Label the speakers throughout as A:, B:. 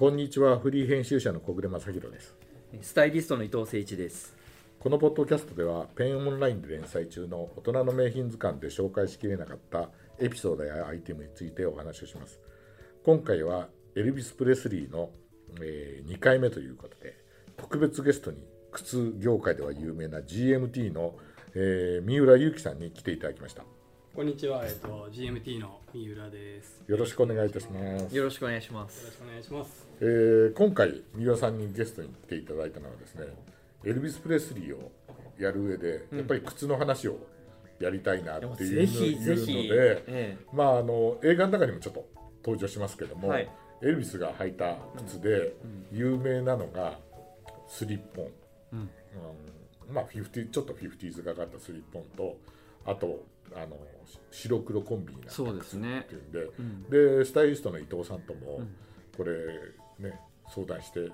A: こんにちは。フリー編集者の小暮正弘です。
B: スタイリストの伊藤誠一です。
A: このポッドキャストではペンオンラインで連載中の大人の名品図鑑で紹介しきれなかったエピソードやアイテムについてお話をします。今回はエルビス・プレスリーの、えー2回目ということで特別ゲストに靴業界では有名な GMT の、えー三浦祐樹さんに来ていただきました
C: こんにちは、えっと GMT の三浦です。
A: よろしくお願いいたします。
B: よろしくお願いしま
C: よろ
B: す
C: しくお願いします。
A: えー今回三浦さんにゲストに来ていただいたのはですねエルビス・プレスリーをやる上でやっぱり靴の話をやりたいなっていうの,、
B: ぜひぜひ。
A: いうので、
B: え
A: まああの映画の中にもちょっと登場しますけども、
B: はい。
A: エルビスが履いた靴で有名なのがスリッポン、うん。まあ50ちょっとフィフティーズがかったスリッポンとあとあの白黒コンビになった
B: そうですね。
A: っていうんで、でスタイリストの伊藤さんともこれね相談して、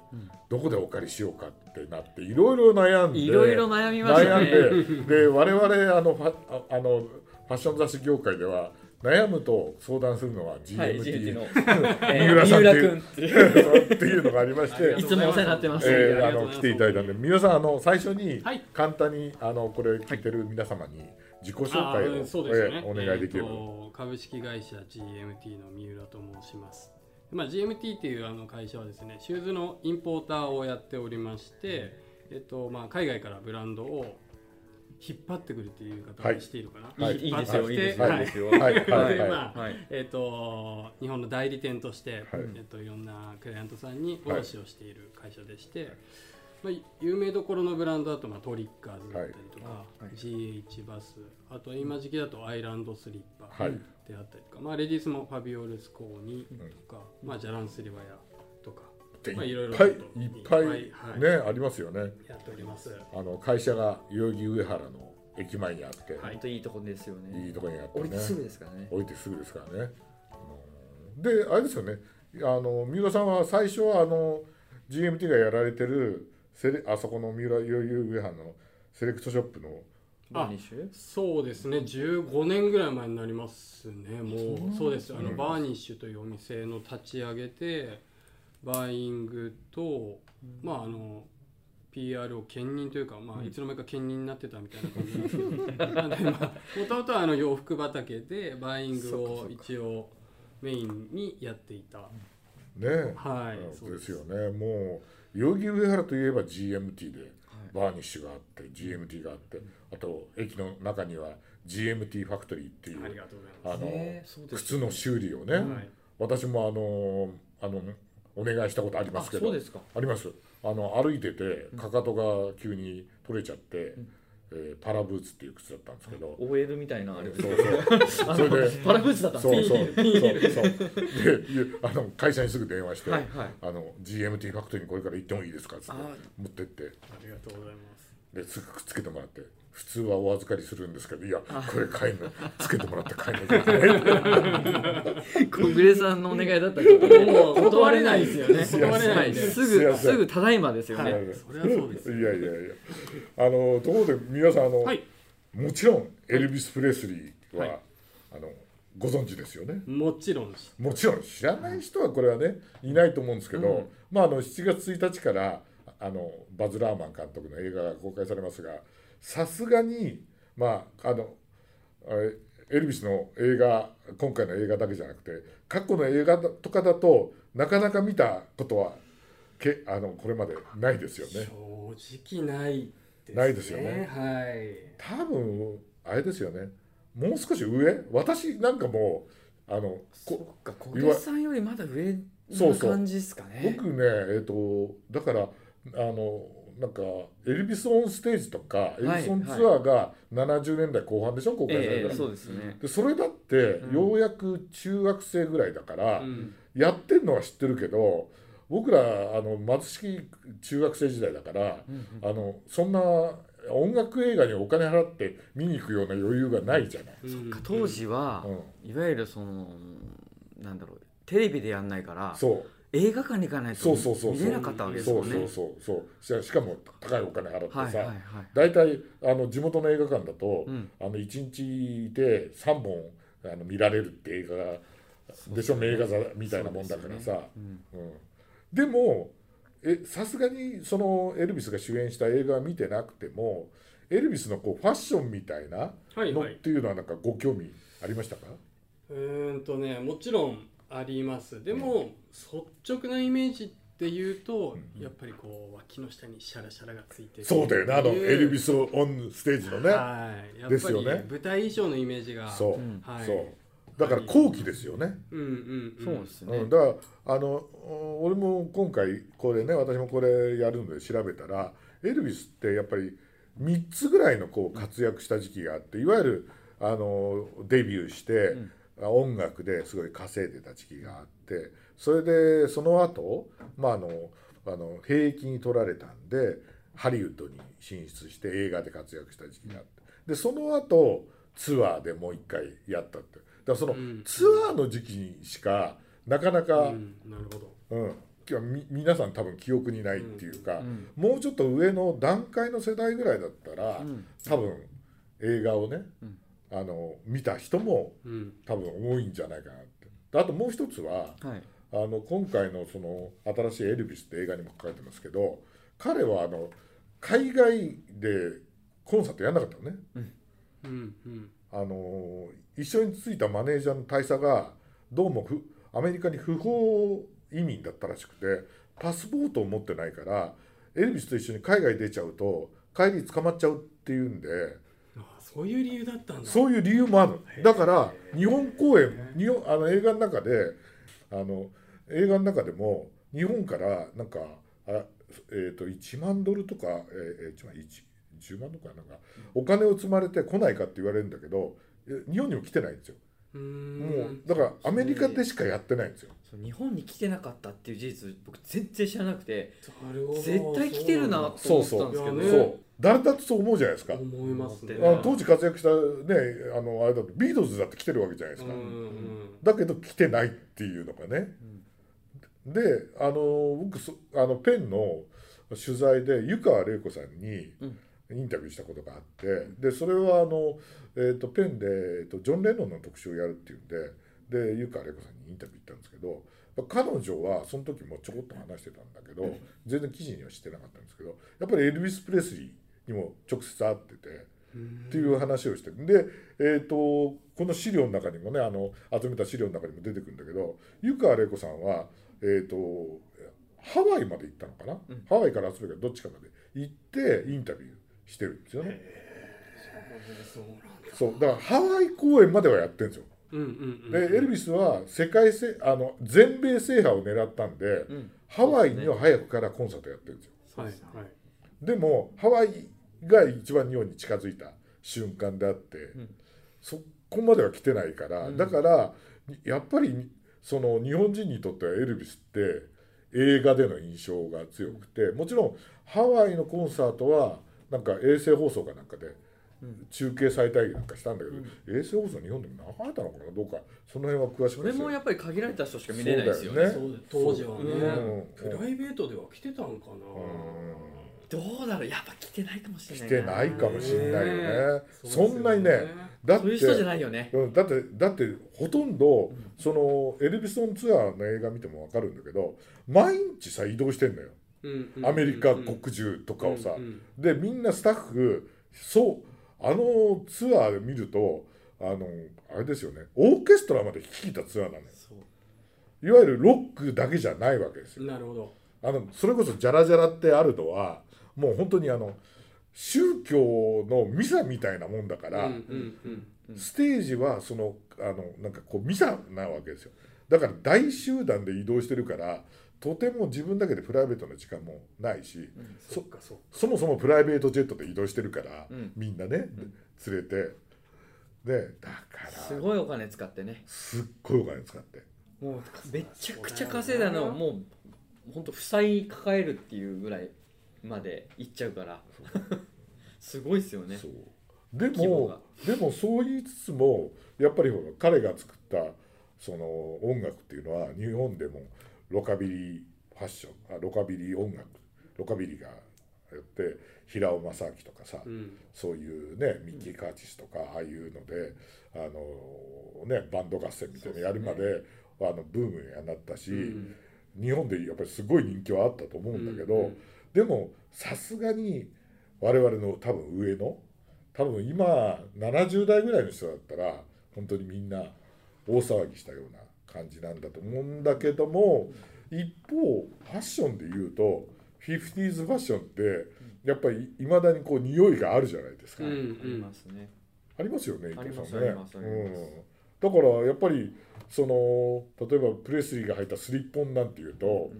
A: どこでお借りしようかってなっていろいろ悩んで
B: いろいろ悩みましたね。
A: 悩んでで我々あのファああのファッション雑誌業界では悩むと相談するのは GMT、
B: はい GMT の、
A: 三
B: えー
A: 浦さんっていう
B: 三浦君っていう。
A: っていうのがありまして
B: いつもお世話になってます、
A: えーあの来ていただいたんで皆さんあの最初に
C: はい。
A: 簡単にあのこれ聞いてる皆様に自己紹
C: あ
A: 介を、
C: ーそうですよね。
A: えーお願いできれば、
C: えーと株式会社 GMT の三浦と申します。まあ GMT っていうあの会社はですね、シューズのインポーターをやっておりまして、えっとまあ海外からブランドを引っ張ってくるっていう言い方
A: はい。
C: をしているかな。
A: はい。
B: いいいいですよ
C: 引っ張って
B: いいですよ。
C: はい。えっと日本の代理店として、
A: はい。
C: えっといろんなクライアントさんに卸をしている会社でして、まあ、有名どころのブランドだと、まあ、トリッカーズだったりとか、
B: はい。
C: GH バスあと今時期だとアイランドスリッパ
A: はい。
C: であったりとか、まあ、レディースもファビオルスコーニとか、まあ、ジャランスリバヤとか、
A: で
C: まあいろいろ
A: いっぱいね
C: は
A: ありますよね。
C: やっております。
A: あの会社が代々木上原の駅前にあって、
B: 本当いいとこですよね。
A: い、いとこにあってね。
B: 降りてすぐですからね。
A: 置いてすぐですからね。うん。であれですよね。あの三浦さんは最初はあの GMT がやられてるセレあそこの三浦代々木上原のセレクトショップの。
B: バーニッシュ？
C: そうですね。15年ぐらい前になりますね。もうそうですあの、
A: うん
C: バーニッシュというお店の立ち上げてバイイングと、まああの PR を兼任というか、まあ、いつの間にか兼任になってたみたいな感じなんですけど。なんでまあもともとはあの洋服畑でバイイングを一応メインにやっていた。
A: ね、
C: はい。
A: うん
C: そう
A: ですよね。もう代々木上原といえば GMT でバーニッシュがあって GMT があってあと駅の中には GMT ファクトリーっていう
C: あ
A: の靴の修理をね、
C: はい。
A: 私もあのあのお願いしたことありますけど
B: あ
A: ります。あの歩いててかかとが急に取れちゃって、えーパラブーツっていう靴だったんですけど、
B: OL みたいなあれ
A: そうそう。
B: あ
A: それで。
B: パラブーツだったんです
A: そうそう。
B: ね
A: そう。そう。でいあの会社にすぐ電話して、
B: はいはい。
A: あの GMT ファクトリーにこれから行ってもいいですかっつって
B: あ
A: 持ってって。
C: ありがとうございます。
A: ですぐくっつけてもらって普通はお預かりするんですけどいやこれ買いの つけてもらって買いの。じゃない
B: 小暮さんのお願いだったらちょっとね
C: もう
B: 断れないですよね。
C: 断れない
B: す。ぐすぐただいまですよね、
C: はい。それはそうです
A: いやいやいや。あのところで皆さんあの、
C: はい。
A: もちろんエルビス・プレスリーは、
C: はい。
A: あのご存知ですよね。
C: もちろん
A: もちろん知らない人はこれはねいないと思うんですけど、
B: うん。
A: まああの7月1日からあのバズ・ラーマン監督の映画が公開されますがさすがにまああのエルビスの映画今回の映画だけじゃなくて過去の映画とかだとなかなか見たことはけあのこれまでないですよね。
C: 正直ないですね。
A: ないですよね。
C: はい。
A: 多分あれですよね。もう少し上？私なんかもうあの
B: そ
A: こ
B: っか小暮さんよりまだ上な
A: そうそう。
B: 感じですかね。
A: 僕ねえっ、とだからあのなんかエルビス・オンステージとかエルビス・オンツアーが70年代後半でしょ公開されたの。
B: ええそうですね。
A: でそれだって
B: うん。
A: ようやく中学生ぐらいだから、
C: うん。
A: やってんのは知ってるけど僕らあの貧しい中学生時代だから、あのそんな音楽映画にお金払って見に行くような余裕がないじゃない。
C: うん。
B: 当時は、
A: うん。
B: いわゆるそのなんだろうテレビでやんないから
A: そう
B: 映画館に行かないと
A: そうそうそうそう。
B: 見れなかったわけです
A: そう
B: もんね。
A: そうそうそうししかも高いお金払ってさ、
B: はいはいはい。
A: 大体あの地元の映画館だと、
B: うん。
A: あの1日で3本あの見られるって映画がでしょ名画座みたいなもんだからさ、
B: うん
A: うん。でもえさすがにそのエルビスが主演した映画は見てなくてもエルビスのこうファッションみたいなのっ
C: はいはい。
A: ていうのはなんかご興味ありましたか、
C: うーんとねもちろんあります。でも、率直なイメージっていうと、
A: うん。
C: やっぱりこう脇の下にシャラシャラがついてる。
A: そうだよね。あのエルビス・オンステージのね、
C: はいやっぱり
A: ですよね
C: 舞台衣装のイメージが
A: そう、
B: うん
C: はい。
A: そう。だから後期ですよね、
C: うんうんうん。
B: そうですね、
A: うん、だからあの俺も今回これね私もこれやるので調べたらエルビスってやっぱり3つぐらいのこう活躍した時期があっていわゆるあのデビューして、音楽ですごい稼いでた時期があってそれでその後、まああのあの兵役に取られたんでハリウッドに進出して映画で活躍した時期があって。でその後ツアーでもう一回やったって。だからその
C: うん。
A: ツアーの時期にしかなかなか、
C: うん。なるほど。
A: うん、今日み皆さん多分記憶にないっていうか、
B: ん。
A: もうちょっと上の段階の世代ぐらいだったら、
B: うん。
A: 多分映画をね、
B: うん
A: あの見た人も
C: うん。
A: 多分多いんじゃないかなって。であともう一つは
B: はい。
A: あの今回のその新しい「エルビス」って映画にも書かれてますけど彼はあの海外でコンサートやんなかったのね。
C: うん。うん
A: あの一緒についたマネージャーの大佐がどうもふアメリカに不法移民だったらしくてパスポートを持ってないからエルビスと一緒に海外出ちゃうと帰り捕まっちゃうっていうんで
C: あそういう理由だったんだ
A: そういう理由もあるだから日本公演日本あの映画の中であの映画の中でも日本からなんかあ、えー、と1万ドルとか、えー、1万1 10万とかなんかお金を積まれて来ないかって言われるんだけどえ日本にも来てないんですよ。もうんだからアメリカでしかやってないんですよ。
B: そう日本に来てなかったっていう事実僕全然知らなくて
C: なるほど
B: 絶対来てるなと
A: そう
B: 思ってたんですけど。
C: そう
A: そう。誰だってそう思うじゃないですか。
C: 思います
A: 当時活躍したねあのあれだとビートルズだって来てるわけじゃないですか。
C: うん。うん
A: だけど来てないっていうのがね。であの僕そあのペンの取材で湯川玲子さんに
B: うん
A: インタビューしたことがあってでそれはあの、えー、とペンで、えー、とジョン・レノンの特集をやるっていうんでで湯川玲子さんにインタビュー行ったんですけど彼女はその時もちょこっと話してたんだけど全然記事にはしてなかったんですけどやっぱりエルビス・プレスリーにも直接会ってて。っていう話をしてるで、えー、とこの資料の中にもねあの集めた資料の中にも出てくるんだけど湯川玲子さんは、えー、とハワイまで行ったのかな、ハワイからラスベガスどっちかまで行ってインタビューしてるんですよね。
C: そう。だ
A: からハワイ公演まではやってるんですよ。
C: うんうんうん
A: でエルビスは世界せあの全米制覇を狙ったんで、
B: ん。
A: ハワイには早くからコンサートやってるんですよ。
C: はいはい。
A: でもハワイが一番日本に近づいた瞬間であって、
B: ん。
A: そこまでは来てないから、だからやっぱりその日本人にとってはエルビスって映画での印象が強くてもちろんハワイのコンサートはなんか衛星放送かなんかで中継されたりなんかしたんだけど、衛星放送日本でも流れたのかなどうかその辺は詳しく
B: それもやっぱり限られた人しか見れないですよね。
A: そうだよね。
C: 当時はね。
A: うん。
C: プライベートでは来てたんかな。
B: どうだろうやっぱ来てないかもしれない
A: 来てないかもしれないよね。
C: ね
A: そんなにねだって
B: そういう人じゃないよね。
A: うんだってだってほとんどそのエルビスオンツアーの映画見ても分かるんだけど毎日さ移動してんのよ。
C: うんうん
A: アメリカ国中とかをさ。でみんなスタッフそうあのツアーで見るとあのあれですよね。オーケストラまで聴いたツアーなのよ。いわゆるロックだけじゃないわけですよ。
C: なるほど。
A: あのそれこそジャラジャラってあるのはもう本当にあの宗教のミサみたいなもんだから、ステージはそのあのなんかこうミサなわけですよ。だから大集団で移動してるからとても自分だけでプライベートな時間もないし、
C: そっかそ
A: そもそもプライベートジェットで移動してるから、
B: うん。
A: みんなね、連れてでだから
B: すごいお金使ってね。
A: すっごいお金使って。
B: もうめちゃくちゃ稼いだのをもう本当負債抱えるっていうぐらいまでいっちゃうから。すごいですよね。
A: そう。でもでもそう言いつつもやっぱりほら彼が作ったその音楽っていうのは日本でもロカビリーファッションあロカビリー音楽ロカビリーがやって平尾正明とかさ、
C: うん。
A: そういうねミッキー・カーティスとかああいうのであのねバンド合戦みたいなのやるまで、あのブームにはなったし、
C: うん。
A: 日本でやっぱりすごい人気はあったと思うんだけど、
C: うんうん
A: でもさすがに我々の多分上の多分今70代ぐらいの人だったら本当にみんな大騒ぎしたような感じなんだと思うんだけども一方ファッションで言うと 50s ファッションってやっぱりいまだにこう匂いがあるじゃないですか。
C: うん
B: ありますね。
A: ありますよね、伊藤さんね。うん、だからやっぱりその例えばプレスリーが履いたスリッポンなんていうと、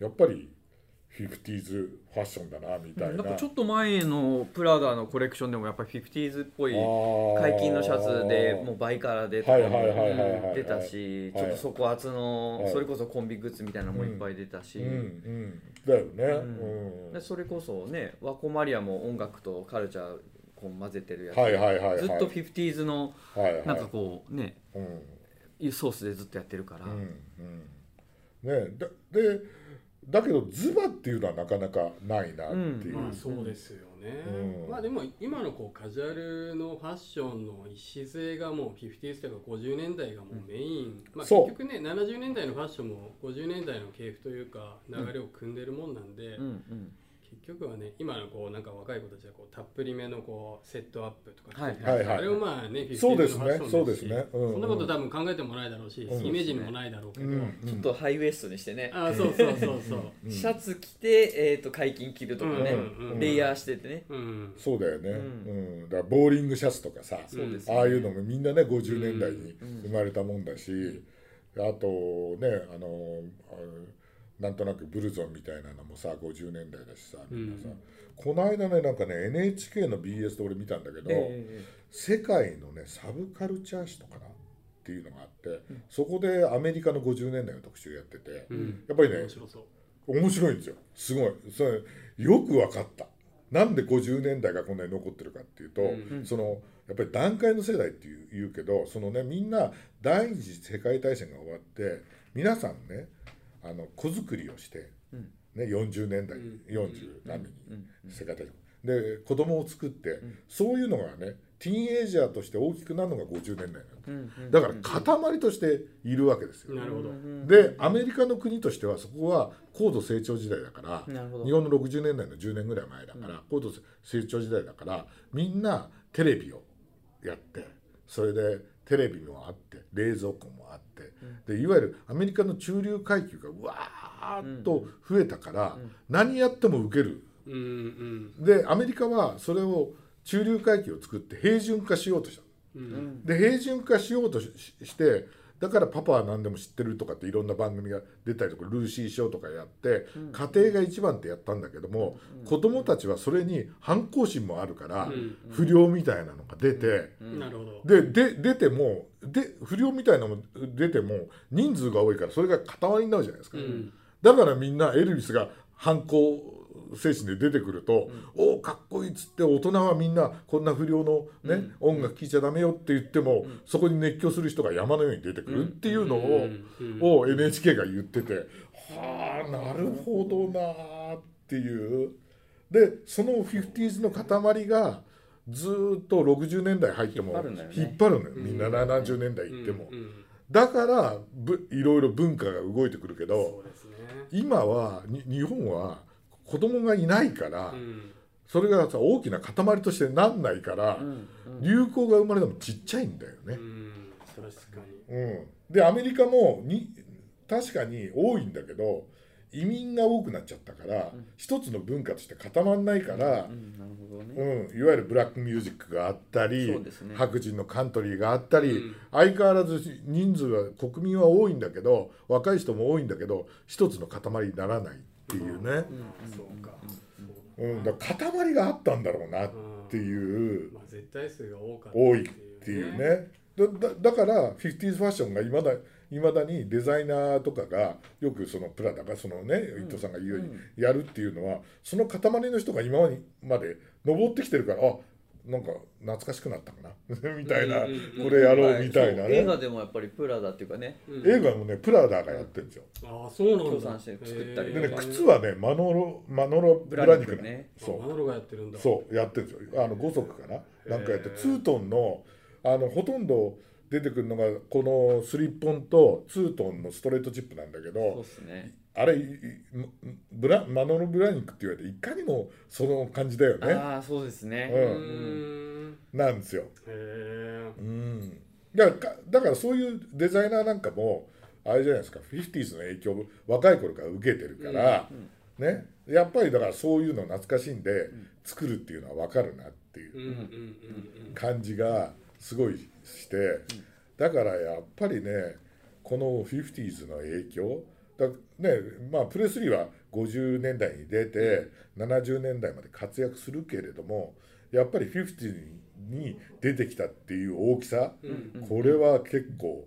A: やっぱり 50s ファッションだなみたいな。
B: なんかちょっと前のプラダのコレクションでもやっぱり 50s っぽい
A: あー。
B: 解禁のシャツでもうバイカラでとか出たし
A: はい
B: ちょっと底厚の
A: はい。
B: それこそコンビグッズみたいなのもいっぱい出たし。
A: だよね。
B: でそれこそねワコマリアも音楽とカルチャーこう混ぜてるやつ、
A: はいはいはいはい。
B: ずっと 50s の
A: はいはい。
B: なんかこうね
A: うん。
B: いうソースでずっとやってるから、
A: うんうん。ねだでだけどズバっていうのはなかなかないなっていう。
C: まあそうですよね、
A: うん。
C: まあでも今のこうカジュアルのファッションの礎がもう 50s とか50年代がもうメイン、まあ、
A: そう。
C: 結局ね70年代のファッションも50年代の系譜というか流れを組んでるもんなんで、
B: うんうん
C: 結局はね今のこうなんか若い子たちはこうたっぷりめのこうセットアップとか
B: はい
C: て
A: はいはい
C: あれをまあね 50s
A: そうですねそうですね。
C: し
A: うんうん。
C: そんなこと多分考えてもないだろうし、
A: うん
C: イメージにもないだろうけど、
A: うん
B: ちょっとハイウエストにしてね、
C: ああそうそうそうそう。
A: うん。
B: シャツ着て、えー、と解禁着るとかね、
C: うんうん
B: レイヤーしててね、
C: うん
A: そうだよね、う
B: うん。
A: だからボーリングシャツとかさ、
C: そうです
B: ね。
A: ああいうのもみんなね50年代に
B: うん
A: 生まれたもんだし、あとねあのあなんとなくブルゾンみたいなのもさ50年代だしさみんなさ、
C: うん
A: この間ねなんかね NHK の BS で俺見たんだけど、
B: え
A: 世界のねサブカルチャー誌とかなっていうのがあって、そこでアメリカの50年代の特集やってて、
C: うん。
A: やっぱりね
C: 面白そう。
A: 面白いんですよ。すごい。それよく分かった。なんで50年代がこんなに残ってるかっていうと、
C: うん
A: そのやっぱり団塊の世代っていう言うけどそのねみんな第二次世界大戦が終わって皆さんねあの子作りをして、
B: うん。
A: ね、40年代、
C: うん。
A: 40何年
B: うん。
A: に世界大戦。で子供を作って、そういうのがねティーンエイジャーとして大きくなるのが50年代な
B: んうん。
A: だから塊としているわけですよ。
C: なるほど、
A: でアメリカの国としてはそこは高度成長時代だから日本の60年代の10年ぐらい前だから、高度成長時代だからみんなテレビをやってそれでテレビもあって冷蔵庫もあって、でいわゆるアメリカの中流階級がうわーっと増えたから、何やっても受ける。
C: うんうん。
A: でアメリカはそれを中流階級を作って平準化しようとしたの。
C: うん。
A: で平準化しようとししてだからパパは何でも知ってるとかっていろんな番組が出たりとかルーシーショーとかやって、家庭が一番ってやったんだけども、子供たちはそれに反抗心もあるから、
C: うん。
A: 不良みたいなのが出て、でで出てもで不良みたいなのも出ても人数が多いからそれが塊になるじゃないですか、
C: うん。
A: だからみんなエルビスが反抗精神で出てくると、おおかっこいいっつって大人はみんなこんな不良のね、音楽聴いちゃダメよって言っても、そこに熱狂する人が山のように出てくるっていうのを,、
C: うんうん
A: を NHK が言っててはあなるほどなーっていう。でその 50s の塊がずーっと60年代入っても
B: 引っ張るんだよね。
A: みんな70年代行っても、
C: うんうん
A: だからぶいろいろ文化が動いてくるけど、
C: ね。
A: 今はに日本は子供がいないから、
C: うん。
A: それがさ大きな塊としてなんないから、
B: うん
A: 流行が生まれてもちっちゃいんだよね。
C: うん。確かに。
A: うん。でアメリカもに確かに多いんだけど移民が多くなっちゃったから、一つの文化として固まんないから、
B: うんなるほどね、
A: うん。いわゆるブラックミュージックがあったり、
B: そうですね。
A: 白人のカントリーがあったり、
C: うん。
A: 相変わらず人数は国民は多いんだけど若い人も多いんだけど一つの塊にならない。っていうね、
C: そうか。
A: うん。だから塊があったんだろうなっていう、
C: まあ絶対数が多かった
A: 多いっていうね。だだだから 50s ファッションがいまだいまだにデザイナーとかがよくそのプラダがそのね伊藤さんが言うようにやるっていうのはその塊の人が今まで登ってきてるからあなんか懐かしくなったかな？みたいなこれやろうみたいな
B: そう映
A: ね
B: 画でもやっぱりプラダっていうかね。
C: うん
A: 映画もねプラダがやってるんですよ。
C: ああそうなんだ。
B: して作ったり
A: でね靴はねマノロマノロブ
B: ブラ
A: ラニク
B: ね。
A: そう。
C: あマノロがやってるんだ。
A: そうやってるんですよ。あの5足かな？なんかやってツートンのあのほとんど出てくるのがこのスリッポンとツートンのストレートチップなんだけ
B: そう
A: ど
B: っすね
A: あれいいブラマノロブラニックって言われていかにもその感じだよね。
B: ああそうですね。
A: うん。
C: うーん。
A: なんですよ。
C: へえ
A: うん。だからだからそういうデザイナーなんかもあれじゃないですか 50s の影響を若い頃から受けてるから、ね、やっぱりだからそういうの懐かしんで作るっていうのは分かるなっていう
C: うんうんうん
A: 感じがすごいしてだからやっぱりねこの 50s の影響だねまあプレスリーは50年代に出て70年代まで活躍するけれどもやっぱり50に出てきたっていう大きさこれは結構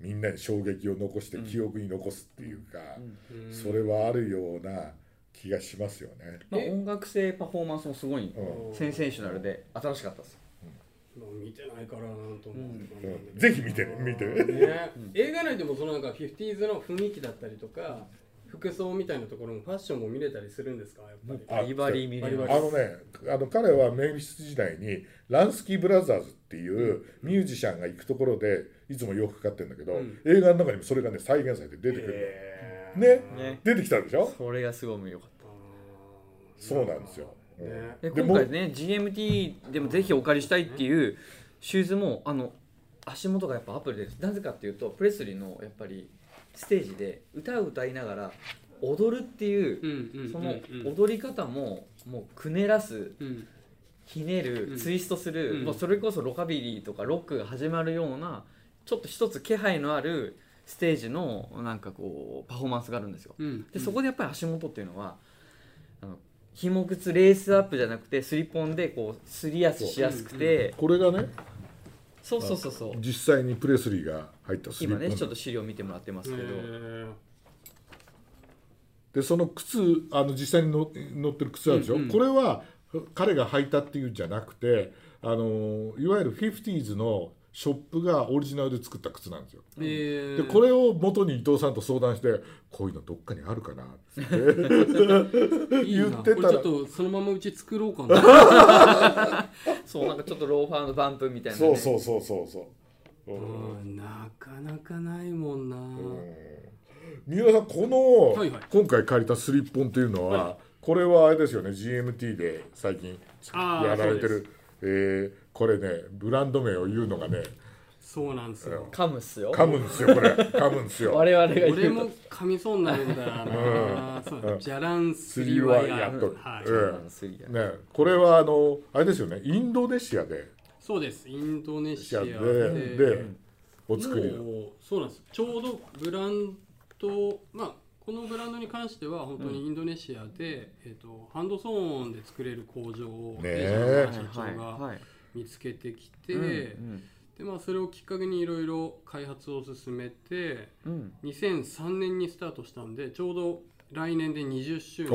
A: みんなに衝撃を残して記憶に残すっていうか
C: うん。
A: それはあるような気がしますよね。
B: まあ、音楽性パフォーマンスもすごい
A: うん。
B: センセーショナルで新しかったです。
C: まあ見てないからなんとも、
A: うん。ぜひ見てね見て。
C: 映画内でもそのなんか 50s の雰囲気だったりとか服装みたいなところもファッションも見れたりするんですかやっぱり、
A: あ
B: バリバリ見
A: あのねあの彼はメイビス時代にランスキー・ブラザーズっていうミュージシャンが行くところでいつも洋服買ってるんだけど、
C: うん。
A: 映画の中にもそれがね再現されて出てくる。
C: へー。
A: ね。
B: ね。
A: 出てきたでしょ？
B: それがすごい良かった。
A: そうなんですよ、
B: で
A: で
B: 今回ね GMT でもぜひお借りしたいっていうシューズもあの足元がやっぱアップルでなぜかっていうとプレスリーのやっぱりステージで歌を歌いながら踊るっていうその踊り方ももうくねらす
C: うん。
B: ひねる、
C: うん。
B: ツイストする、
C: うん。
B: もうそれこそロカビリーとかロックが始まるようなちょっと一つ気配のあるステージのなんかこうパフォーマンスがあるんですよ。
C: うん。
B: でそこでやっぱり足元っていうのはあの紐靴レースアップじゃなくてスリポンでこうすり足しやすくて。
A: これがね
B: そうそうそうそう。
A: 実際にプレスリーが入ったスリッポン。
B: 今ねちょっと資料見てもらってますけど、
A: でその靴あの実際にの乗ってる靴あるでしょ、
C: うんうん。
A: これは彼が履いたっていうんじゃなくてあのいわゆる 50s のショップがオリジナルで作った靴なんですよ。
C: えー。
A: でこれを元に伊藤さんと相談してこういうのどっかにあるかなって。言ってたら。
C: これちょっとそのままうち作ろうかな。
B: そうなんかちょっとローファーのバンプみたいな、ね、
A: そうそうそうそうそう、うん。
C: うんなかなかないもんな、
A: 三浦さんこの、
C: はいはい。
A: 今回借りたスリッポンっていうのは、これはあれですよね GMT で最近やられて
C: そう
A: るえーこれねブランド名を言うのがね
C: そうなんですよ。
B: 噛むっすよ。
A: 噛むんですよこれ。噛むんですよ。
B: 我々が言うと。
C: 俺も噛みそうになるんだよな、そうジャランスリーワイヤー
A: とこれはあのあれですよね。インドネシアで。
C: そうです。インドネシアで。
A: ででお作りの。
C: もうそうなんです。ちょうどブランドまあこのブランドに関しては本当にインドネシアで、えっとハンドソーンで作れる工場を
A: ね
C: 社長が
B: はい
C: 見つけてきて、
B: うんうん。
C: でまあ、それをきっかけにいろいろ開発を進めて
B: うん。
C: 2003年にスタートしたんでちょうど来年で20周
A: お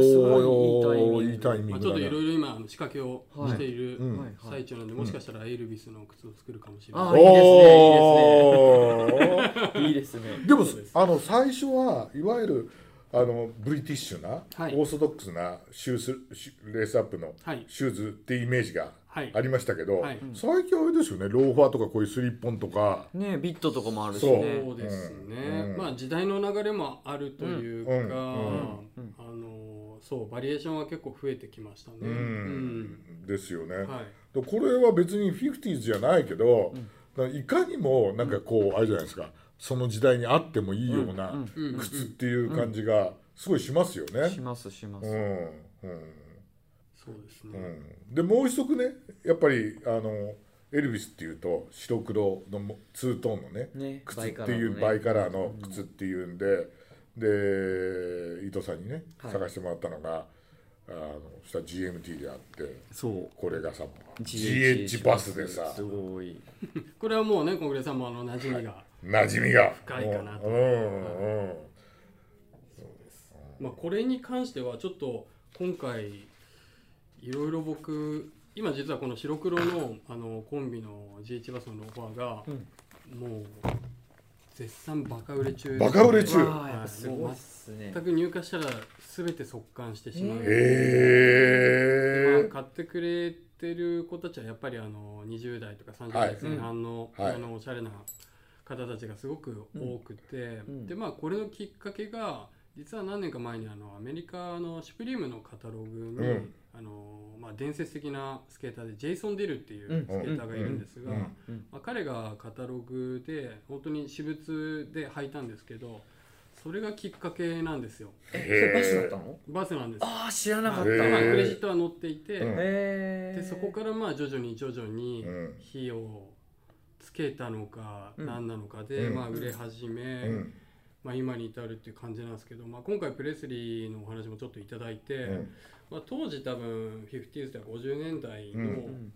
C: 年、
B: すご
A: お
B: い。いいタイミング
A: いいタイミン
C: まあ、ちょっといろいろ今仕掛けをしている
A: うん。
B: はいはい。
C: 最中なんで、もしかしたらエルビスの靴を作るかもしれ
B: あ
C: ない。
A: おー。
B: いいですね。
A: でも
C: そうです
A: あの最初はいわゆるあのブリティッシュな、
C: はい。
A: オーソドックスなシューズレースアップの
C: はい。
A: シューズっていうイメージが
C: はい
A: ありましたけど、
C: はい。
A: 最近あれですよねローファーとかこういうスリッポンとか。
B: ねビットとかもあるし
A: そう。
B: ね
C: そうですね、
A: うん。
C: まあ時代の流れもあるというか、
A: うん。うん。
B: うん
C: あのそうバリエーションは結構増えてきましたね。
A: うん、
C: うん。
A: ですよね、
C: はい、
A: でこれは別に 50s じゃないけど、いかにもなんかこうあれじゃないですか。その時代にあってもいいような靴っていう感じがすごいしますよね。
B: しますします、
A: うん。うん
C: そうですね。
A: うん、でもう一足ねやっぱりあのエルビスっていうと白黒のもツートーンのね
B: ね
A: 靴っていうバイカラーの靴っていうんで、で伊藤さんにね
B: はい。
A: 探してもらったのが、あのそしたら GMT であって
B: そう。
A: これがさ GH バスでさ。
B: すごい。
C: これはもうね小暮さんもあの馴染みが、
A: 馴染みが。
C: 深いかなと。
A: うんうん。
C: まあこれに関してはちょっと今回いろいろ僕今実はこの白黒のあのコンビの GH バスのローファーが、もう絶賛バカ売れ中
A: バカ売れ中。
B: わあやっぱすごいっすね。
C: 全く入荷したら全て速乾してしまう、
A: へえ
C: まあ、買ってくれてる子たちはやっぱりあの20代とか30
A: はい。
C: 代前半の,、
A: はい。
C: あのおしゃれな方たちがすごく多くて、
B: うん。
C: でまあこれのきっかけが実は何年か前にあのアメリカのシュプリームのカタログに、
A: うん。
C: あのまあ、伝説的なスケーターでジェイソン・ディルっていう
B: うん。
C: スケーターがいるんですが、まあ、彼がカタログで本当に私物で履いたんですけどそれがきっかけなんですよ。
B: えそれバスだったの？
C: バスなんです
B: ああ知らなかった。
C: まあ、クレジットは載っていて、でそこからまあ徐々に徐々に
A: うん。
C: 火をつけたのか
B: うん。
C: 何なのかで、
A: うん。
C: まあ、売れ始め、
A: うん
C: まあ、今に至るっていう感じなんですけど、まあ、今回プレスリーのお話もちょっといただいて、
A: うん。
C: まあ、当時多分 50s とか50年代の、
A: うん。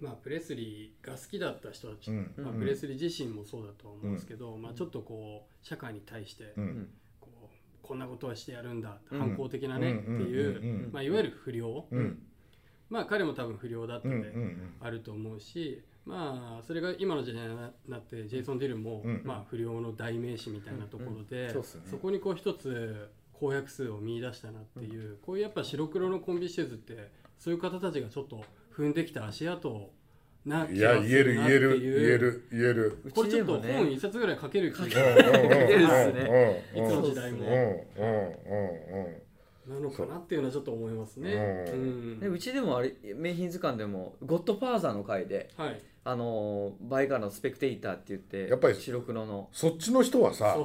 C: まあ、プレスリーが好きだった人たち、
A: うん。
C: まあ、プレスリー自身もそうだと思うんですけど、まあ、ちょっとこう社会に対して
A: うん。
C: こうこんなことはしてやるんだ、
B: うん。
C: 反抗的なねっていう、まあ、いわゆる不良、
A: うん。
C: まあ彼も多分不良だった
A: うん。ん。
C: で、
A: うん。
C: あると思うしまあそれが今の時代になってジェイソン・ディルも、
A: うん。
C: まあ、不良の代名詞みたいなところで、
B: うん。そ
C: こにこう一つ公約数を見出したなっていう、こういうやっぱ白黒のコンビシューズってそういう方たちがちょっと踏んできた足跡な
A: や
C: がす
A: 言える
C: るなって
A: 言える
C: いう
A: 言える言える。
C: これちょっと本一冊ぐらい書ける気が
B: す
A: うん
C: いつの時代も。
A: うんうんうん
C: なのかなっていうのはちょっと思いますね。
A: う。
C: うん。
B: でうちでもあれ名品図鑑でも「ゴッドファーザー」の回で
C: はい、
B: あのーバイカーのスペクテーターって言って
A: やっぱり
B: 白黒の。
A: そっちの人はさ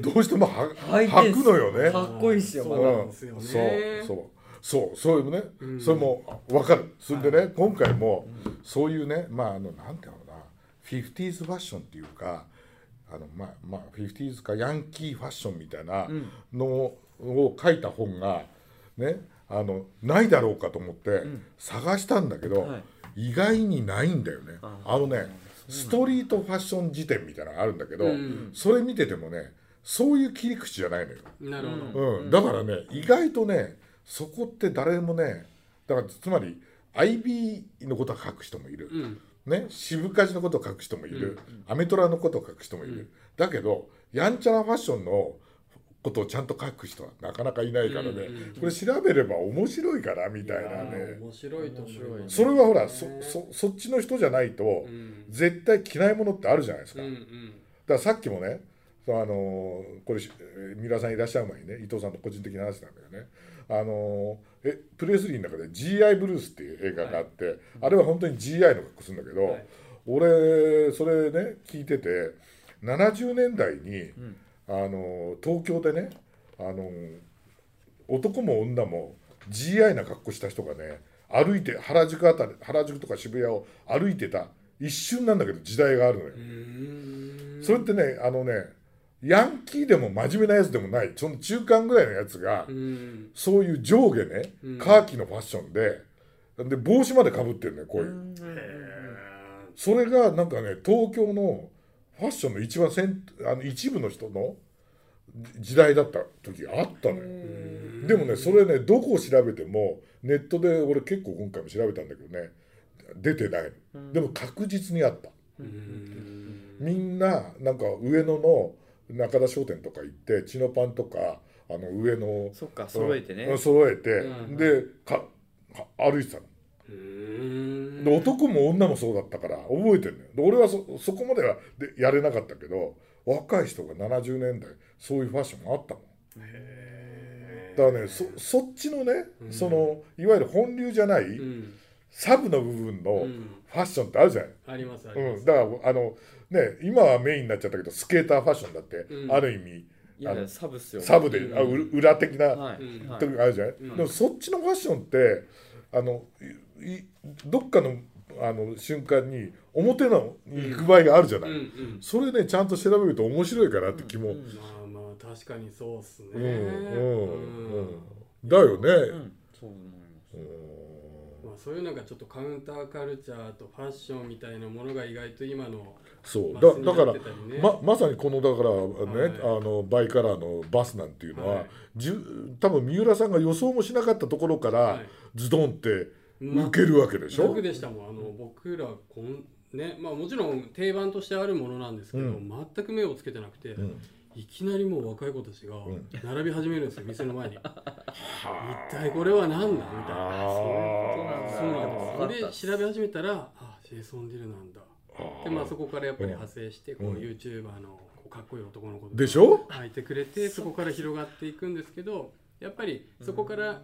A: どうしてもは
B: 履
A: くのよね。
B: かっこいいっすよまだ。
A: そう。そう。そう。そういうね、
C: うん。
A: それも分かる。それでね、今回もそういうねまああのなんていうのかな。50s ファッションっていうかあのまあまあ 50s かヤンキーファッションみたいなのを書いた本がねあのないだろうかと思って探したんだけど、
B: はい
A: 意外にないんだよね。
B: あ
A: あのねストリートファッション辞典みたいなのがあるんだけど、
C: うん
A: それ見ててもねそういう切り口じゃないのよ。
C: なるほど、
A: うん、だからね意外とねそこって誰もねだからつまり IB のことを書く人もいる、
C: うん。
A: ね、渋カジのことを書く人もいる、アメトラのことを書く人もいる、だけどやんちゃなファッションのことをちゃんと書く人はなかなかいないからね、これ調べれば面白いからみたいなね。
C: 面白いと思います
A: それはほらそそそっちの人じゃないと、
C: うん。
A: 絶対着ないものってあるじゃないですか。
C: うんうん。
A: だからさっきもねあのーこれ三浦さんいらっしゃる前にね伊藤さんと個人的な話なんだよね。あのーえプレスリーの中で GI ブルースっていう映画があって、あれは本当に GI の格好するんだけど、
C: はい。
A: 俺それね聞いてて70年代に、
B: ん
A: あのー東京でね、あのー男も女も GI な格好した人がね歩いて原宿あたり原宿とか渋谷を歩いてた一瞬なんだけど時代があるのよ。それってねあのねヤンキーでも真面目なやつでもないその中間ぐらいのやつが、
C: うん。
A: そういう上下ね
C: うん。
A: カーキのファッションでで帽子までかぶってるねこういう、それがなんかね東京のファッションの一番先あの一部の人のじ時代だった時があったのよ。でもねそれねどこを調べてもネットで俺結構今回も調べたんだけどね出てないでも確実にあった。
C: うん。
A: みんななんか上野の中田商店とか行ってチノパンとかあの上野
B: そっか揃えてね。
A: うん揃えて、
C: うん。
A: でかか歩いてたので男も女もそうだったから覚えてるのよ。で俺はそそこまではでやれなかったけど若い人が70年代そういうファッションがあったもん。だからねそそっちのね、そのいわゆる本流じゃない、
C: うん。
A: サブの部分の
C: うん。
A: ファッションってあるじゃない、
C: ありますあります。
A: うん、だからあのね今はメインになっちゃったけどスケーターファッションだって、
C: うん。
A: ある意味
B: いやサブっすよ。
A: サブで、あ
C: うん。
A: う裏的な
B: はい。
A: あるじゃない、
C: うん。
A: でもそっちのファッションってあのどっかのあの瞬間に表のに行く場合があるじゃない、
C: うんうん。
A: それねちゃんと調べると面白いかなって気も、うん。
B: うん
C: まあまあ確かにそうっすね。
A: うんうん
C: うん。
A: だよね、
B: うん。そう思います。
C: まあ、そういうのがちょっとカウンターカルチャーとファッションみたいなものが意外と今の
A: そう。だだからままさにこのだからね、
C: はい。
A: あのバイカラーのバスなんていうのは、
C: はい。
A: じゅ多分三浦さんが予想もしなかったところから、
C: はい。
A: ズドンって
C: ま
A: 受けるわけでしょ、
C: 僕でしたもん。あの僕らこんねまあもちろん定番としてあるものなんですけど、
A: うん。
C: 全く目をつけてなくて、
A: うん。
C: いきなりもう若い子たちが
A: ん。
C: 並び始めるんですよ店の前に。一体これは何だ？みたいな。
A: あ
C: そうなんです。それで調べ始めたらあジェイソン・ディルなんだ。でまあそこからやっぱり派生してこう
A: うん
C: YouTuber のこうかっこいい男の子
A: でしょ？
C: 入ってくれてそこから広がっていくんですけどやっぱりそこから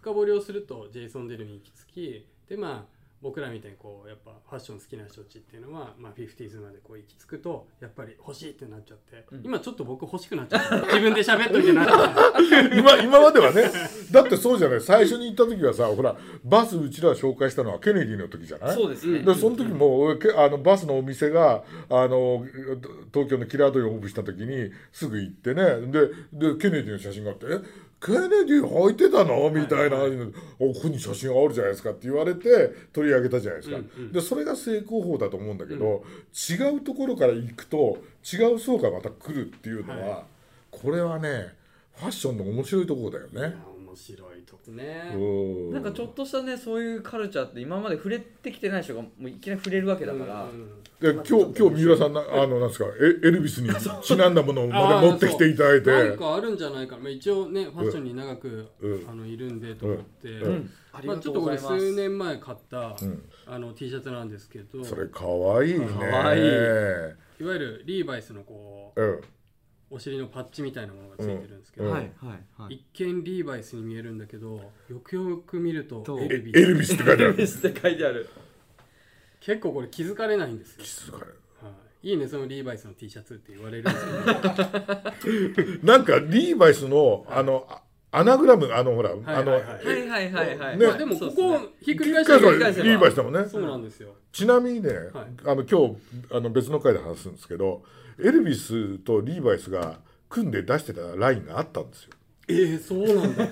C: 深掘りをするとジェイソン・デルに行き着きでまあ僕らみたいにこうやっぱファッション好きな人たちっていうのは、まあ、50s までこう行き着くとやっぱり欲しいってなっちゃって、今ちょっと僕欲しくなっちゃって自分で喋っといてなって。
A: 今今まではねだってそうじゃない。最初に行った時はさほらバスうちら紹介したのはケネディの時じゃない？
B: そうですね。
A: でその時もあのバスのお店があの東京のキラードイオープンした時にすぐ行ってね。ででケネディの写真があって「え？ケネディ履いてたの?」みたいな「おここに写真あるじゃないですか」って言われて取り上げたじゃないですか。でそれが成功法だと思うんだけど、違うところから行くと違う層がまた来るっていうのは、
C: は
A: これはねファッションの面白いところだよね。
C: 面白いとこ。ね。
A: うん
B: なんかちょっとしたねそういうカルチャーって今まで触れてきてない人がもういきなり触れるわけだから、
C: うん
A: で今日今日三浦さんなあのなんですかエエルビスにちなんだものまで持ってきていただいて。
C: なんかあるんじゃないか。な、まあ、一応ねファッションに長く、
A: うん
C: あのいるんでと思って、
A: うん。
B: うん。あり
C: まあ、
B: が
C: ちょっとこれ
B: とうございます、
C: 数年前買った、
A: ん。
C: あの T シャツなんですけど。
A: それかわいいね。
B: かわいい。
C: いわゆるリーバイスのこう
A: うん。
C: お尻のパッチみたいなものがついてるんですけど、
A: うん。
B: はいはいはい。
C: 一見リーバイスに見えるんだけどよくよく見ると
B: と
C: エルビ
A: エルビスって書いてある。
B: エスって書いてある。
C: 結構これ気づかれないんですよ、
A: 静か
C: はい、いいねそのリーバイスの T シャツって言われるんですけど。
A: なんかリーバイスのあのあアナグラムあのほら、
C: はい
A: あの、
C: はい。はい
B: はいはいはいはい、
A: ね。
C: まあでもここをひっくり返して
A: はリーバイスだもんね。
C: そうなんですよ。
A: ちなみにね、
C: はい。
A: あの今日あの別の回で話すんですけどエルビスとリーバイスが組んで出してたラインがあったんですよ。
C: えー、そうなんだ。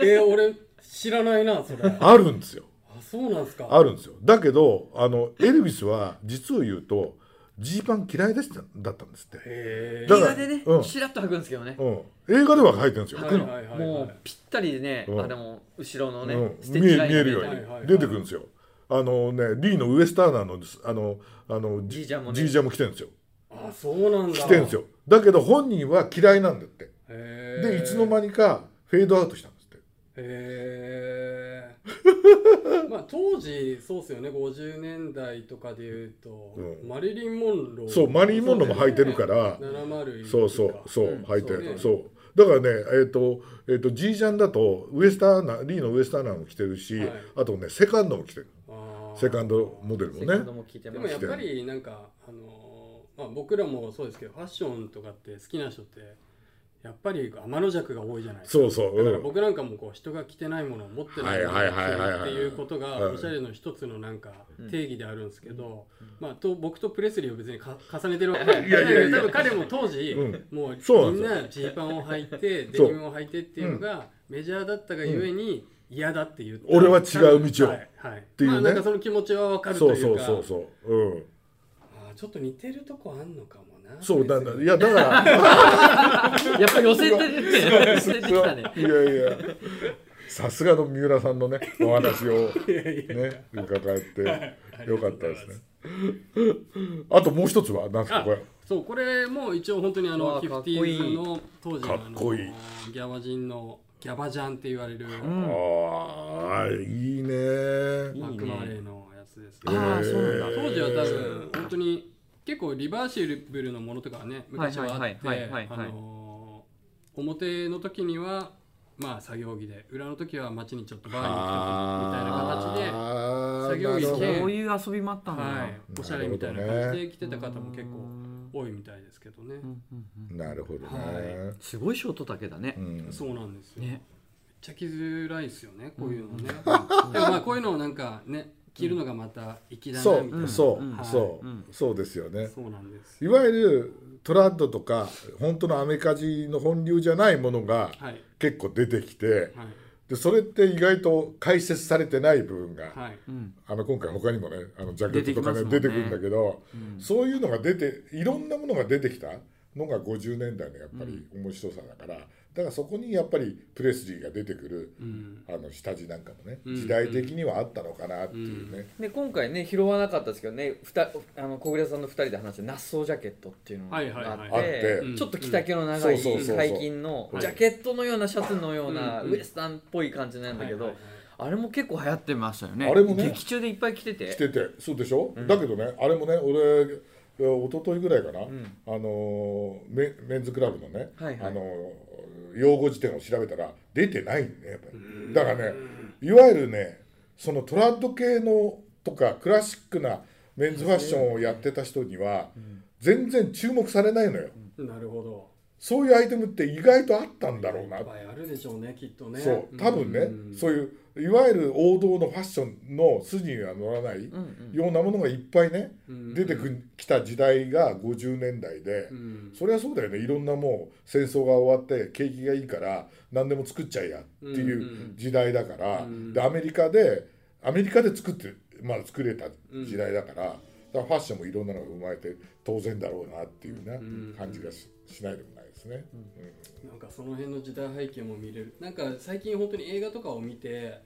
C: えー、俺知らないなそれ。あ
A: あるんですよ。
C: そうなんですか。
A: あるんですよ。だけどあのエルビスは実を言うとジーパン嫌いでしただったんですって、
C: へ
A: だから
B: 映画でね、
A: うん。
B: ちらっと履くんですけどね、
A: うん、映画では書いてるんですよ、
C: はいはいはいはい。
B: もうぴったりでね、
A: うん。
B: あでも後ろのね、
A: うん。
B: ステッチラインが
A: 見え見えるように
C: はいはいはい
A: 出てくるんですよ。あのねリーのウエスターナーのあのあの
B: ジージャンもね。
A: ジージャンも来てるんですよ
C: あそうなんだ。
A: 来てるんですよ。だけど本人は嫌いなんだって。
C: へ
A: でいつの間にかフェードアウトしたんですって。
C: へえ まあ当時そうっすよね。50年代とかでいうと、
A: うん。
C: マリリン・モンロー
A: そうマリリンモンローも履いてるから。
C: 70
A: そうそうそう、
B: うん。
A: 履いて
C: そうね。
A: そう。だからねえっ、とえっ、とジージャンだとウエスターナーリーのウエスターナーも着てるし、
C: はい。
A: あとねセカンドも着てる。セカンドモデルもね。
C: でもやっぱりなんかあのーまあ、僕らもそうですけどファッションとかって好きな人ってやっぱり天の弱が多いじゃないですか。
A: そうそう、
C: だから
A: うん、
C: 僕なんかもこう人が着てないものを持ってないっていうことが
A: うん。
C: おしゃれの一つのなんか定義であるんですけど、まあ、と僕とプレスリーを別にか重ねてるわけじゃない。
A: いやいやいや。
C: 多分彼も当時、
A: うん。
C: もうみんなジーパンを履いてデ
A: そう。
C: ニムを履いてっていうのがメジャーだったがゆえに嫌だって言って、
A: 俺は違う道を。
C: はいはい、
A: ていうね。
C: まあなんかその気持ちはわかると
A: そ
C: いううか。
A: そうそうそうう。ん。
C: あーちょっと似てるとこあんのかもな
A: そうだいやだから。
B: やっぱ寄せてるね寄せてきたね。
A: いやいや。さすがの三浦さんのねお話を ね伺って。よかったですね。あともう一つは？何ですか
C: あ
A: これ。
C: そうこれも一応本当にあ
B: わ
C: の
B: あかっこいい
C: 50s の当時のあ
A: かっこいい。
C: のギャバ人のギャバジャンって言われる、
B: うん。
A: ああいいね
C: マクマーレーのやつです。ね
B: ああそうなんだ。
C: 当時は多分本当に結構リバーシブルのものとかはね昔はあっ
B: はいはいはい。はい
C: て表の時にはまあ作業着で裏の時は街にちょっとバーに行く時みたいな形で作業着
A: なるほど。
B: そういう遊びもあったんだ。な、
C: はい、おしゃれみたいな感じで着てた方も結構多いみたいですけどね。
B: う、んうんうん。
A: なるほどね、
C: は
B: すごいショート丈だね。
A: う、ん。
C: そうなんですよ、めっ
B: ね
C: ちゃ着づらいですよねこういうのね、でもまあこういうのをなんかね着るのがまた粋だ
A: そ
C: なみたいな、
A: うそう、
B: うん。
A: そう、
B: うん。
A: そうですよね。
C: そうなんです。
A: いわゆるトラッドとか本当のアメカジの本流じゃないものが
C: はい。
A: 結構出てきて
C: はい。
A: でそれって意外と解説されてない部分が、
C: はい。
B: うん。
A: あの今回他にもねあのジャケットとかね出てくるんだけど、そういうのが出ていろんなものが出てきたのが50年代のやっぱり面白さだから、だからそこにやっぱりプレスリーが出てくる
C: うん。
A: あの下地なんかもね、
C: うん
A: 時代的にはあったのかなっていうね、
B: で今回ね拾わなかったですけどねふたあの小暮さんの2人で話したナッソージャケットっていうのがあって、
C: はいはいはい。
A: あって。
B: ちょっと着丈の長い
A: うん。そうそうそうそう。
B: 最近の
C: はい。
B: ジャケットのようなシャツのような
C: うん
B: ウエスタンっぽい感じなんだけど、
C: はいはいはい。
B: あれも結構流行ってましたよね。
A: あれもね。
B: 劇中でいっぱい着てて。
A: 来てて。そうでしょ、
B: うん。
A: だけどねあれもね俺一昨日ぐらいかな、
B: ん。
A: あのメメンズクラブのね、
B: はいはい。
A: あの用語辞典を調べたら出てないんねやっぱり。だからねいわゆるねそのトラッド系のとかクラシックなメンズファッションをやってた人には全然注目されないのよ。
C: なるほど
A: そういうアイテムって意外とあったんだろうな。
C: いっぱいあるでしょうねきっとね。
A: そう多分ね、
C: うん。
A: そういういわゆる王道のファッションの筋には乗らない
B: うんうん。
A: ようなものがいっぱいね、
C: うん
A: 出てくきた時代が50年代で、
C: うん。
A: それはそうだよね。いろんなもう戦争が終わって景気がいいから何でも作っちゃえやっていう時代だから、
C: うん
A: でアメリカでアメリカで作ってまだ作れた時代だから,、だからファッションもいろんなのが生まれて当然だろうなっていうね、
C: ん。
A: 感じがししないでもですね。
C: なんかその辺の時代背景も見れる。なんか最近本当に映画とかを見て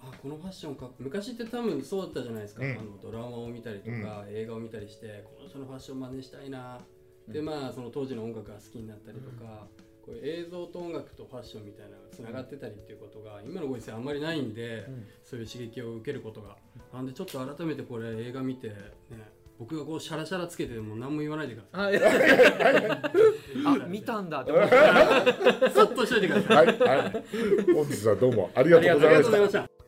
C: あこのファッションか昔って多分そうだったじゃないですか、
A: うん。
C: あのドラマを見たりとか、映画を見たりしてこの人のファッション真似したいな、でまあその当時の音楽が好きになったりとか、こう映像と音楽とファッションみたいなのがつながってたりっていうことが今のご時世あんまりないんで、そういう刺激を受けることが。なんでちょっと改めてこれ映画見てね僕がこうシャラシャラつけても何も言わないでください。
B: あ 見たんだ。って思って
C: そっとしといてください。
A: はい、はい、本日はどうも
C: ありがとうございました